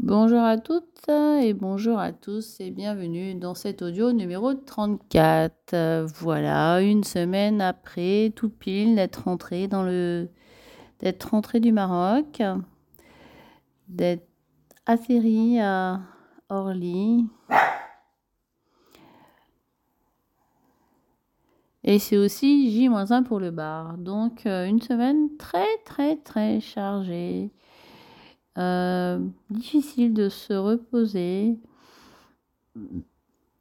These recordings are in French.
Bonjour à toutes et bonjour à tous et bienvenue dans cet audio numéro 34. Euh, voilà, une semaine après, tout pile d'être rentré dans le d'être rentré du Maroc, d'être atterri à Orly. Et c'est aussi J-1 pour le bar. Donc euh, une semaine très très très chargée. Euh, difficile de se reposer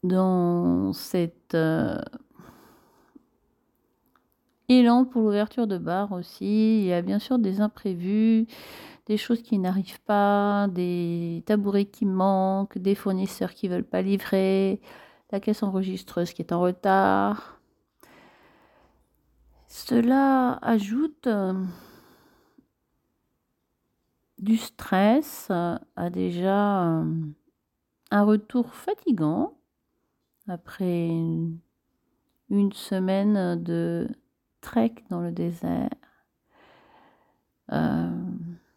dans cet euh, élan pour l'ouverture de bar aussi. Il y a bien sûr des imprévus, des choses qui n'arrivent pas, des tabourets qui manquent, des fournisseurs qui veulent pas livrer, la caisse enregistreuse qui est en retard. Cela ajoute euh, du stress a déjà euh, un retour fatigant après une, semaine de trek dans le désert. Euh,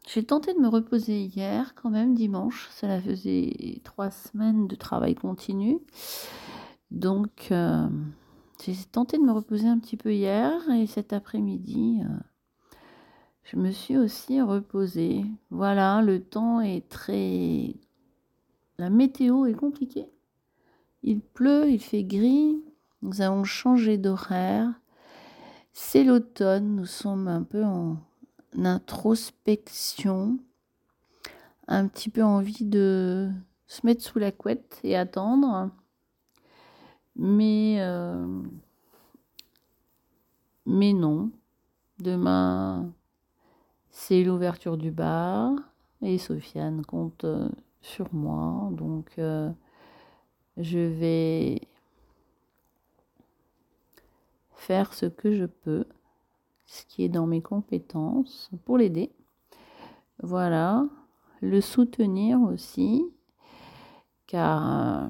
j'ai tenté de me reposer hier, quand même, dimanche. Cela faisait trois semaines de travail continu. Donc, euh, j'ai tenté de me reposer un petit peu hier et cet après-midi, je me suis aussi reposée. Voilà, le temps est très... La météo est compliquée. Il pleut, il fait gris. Nous avons changé d'horaire. C'est l'automne, nous sommes un peu en introspection. Un petit peu envie de se mettre sous la couette et attendre. Mais, euh, mais non. Demain, c'est l'ouverture du bar et Sofiane compte euh, sur moi. Donc, euh, je vais faire ce que je peux, ce qui est dans mes compétences pour l'aider. Voilà, le soutenir aussi, car euh,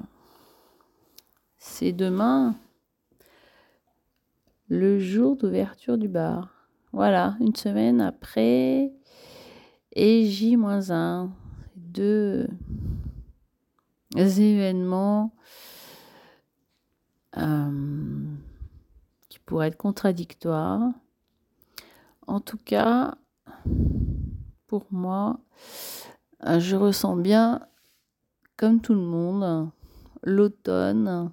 c'est demain le jour d'ouverture du bar. Voilà, une semaine après, et J-1, deux événements euh, qui pourraient être contradictoires. En tout cas, pour moi, euh, je ressens bien, comme tout le monde, l'automne,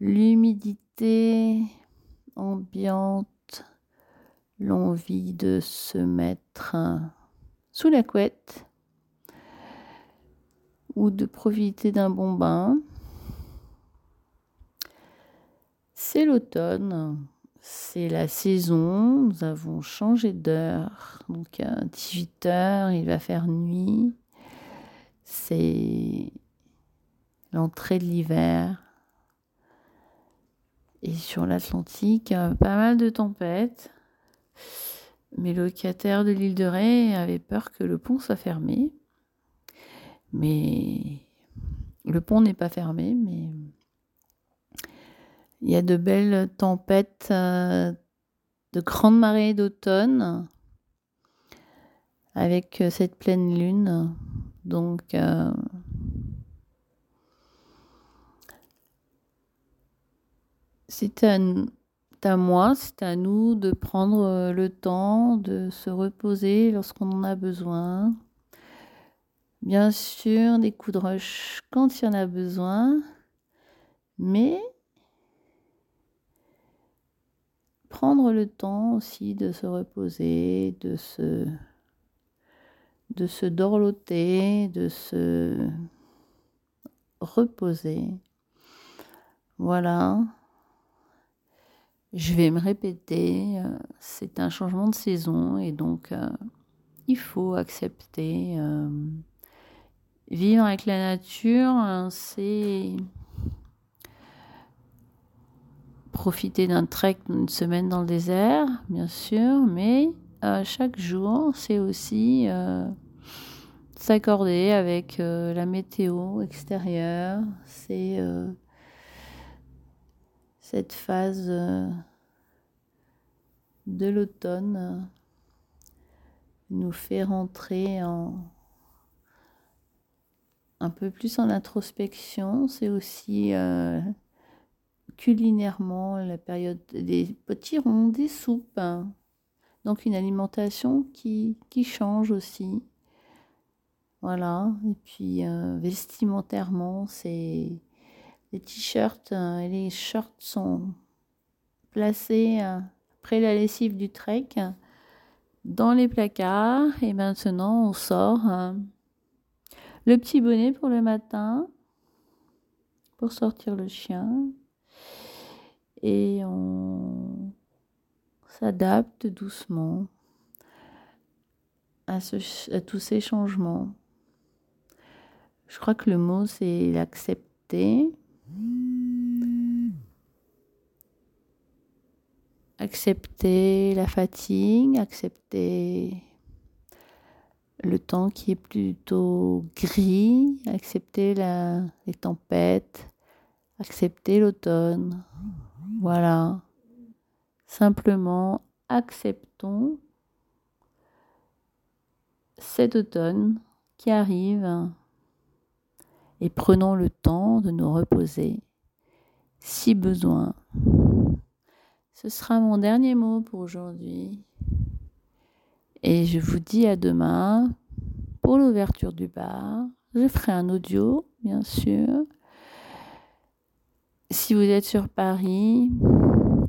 l'humidité ambiante l'envie de se mettre sous la couette ou de profiter d'un bon bain. C'est l'automne, c'est la saison, nous avons changé d'heure, donc à 18 heures il va faire nuit, c'est l'entrée de l'hiver. Et sur l'Atlantique, pas mal de tempêtes. Mes locataires de l'île de Ré avaient peur que le pont soit fermé. Mais le pont n'est pas fermé, mais il y a de belles tempêtes euh, de grandes marées d'automne avec euh, cette pleine lune. Donc, euh, c'est un, à moi, c'est à nous de prendre euh, le temps de se reposer lorsqu'on en a besoin. Bien sûr, des coups de rush quand il y en a besoin, mais prendre le temps aussi de se reposer, de se, de se dorloter, de se reposer. Voilà. Je vais me répéter, euh, c'est un changement de saison et donc euh, il faut accepter. Euh, vivre avec la nature, hein, c'est profiter d'un trek d'une semaine dans le désert, bien sûr, mais chaque jour, c'est aussi s'accorder avec la météo extérieure, c'est cette phase euh, de l'automne euh, nous fait rentrer en, un peu plus en introspection. C'est aussi euh, culinairement la période des petits ronds, des soupes. Hein. Donc une alimentation qui, change aussi. Voilà. Et puis vestimentairement, c'est les t-shirts euh, et les shorts sont placés après la lessive du trek dans les placards. Et maintenant, on sort le petit bonnet pour le matin, pour sortir le chien. Et on s'adapte doucement à, tous ces changements. Je crois que le mot, c'est l'accepter. Accepter la fatigue, accepter le temps qui est plutôt gris, accepter les tempêtes, accepter l'automne. Voilà. Simplement acceptons cet automne qui arrive et prenons le temps de nous reposer si besoin. Ce sera mon dernier mot pour aujourd'hui. Et je vous dis à demain pour l'ouverture du bar. Je ferai un audio, bien sûr. Si vous êtes sur Paris,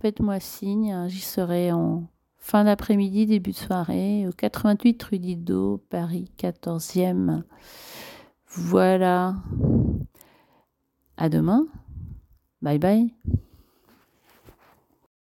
faites-moi signe. Hein, j'y serai en fin d'après-midi, début de soirée, au 88 rue Didot, Paris 14e. Voilà. À demain. Bye bye.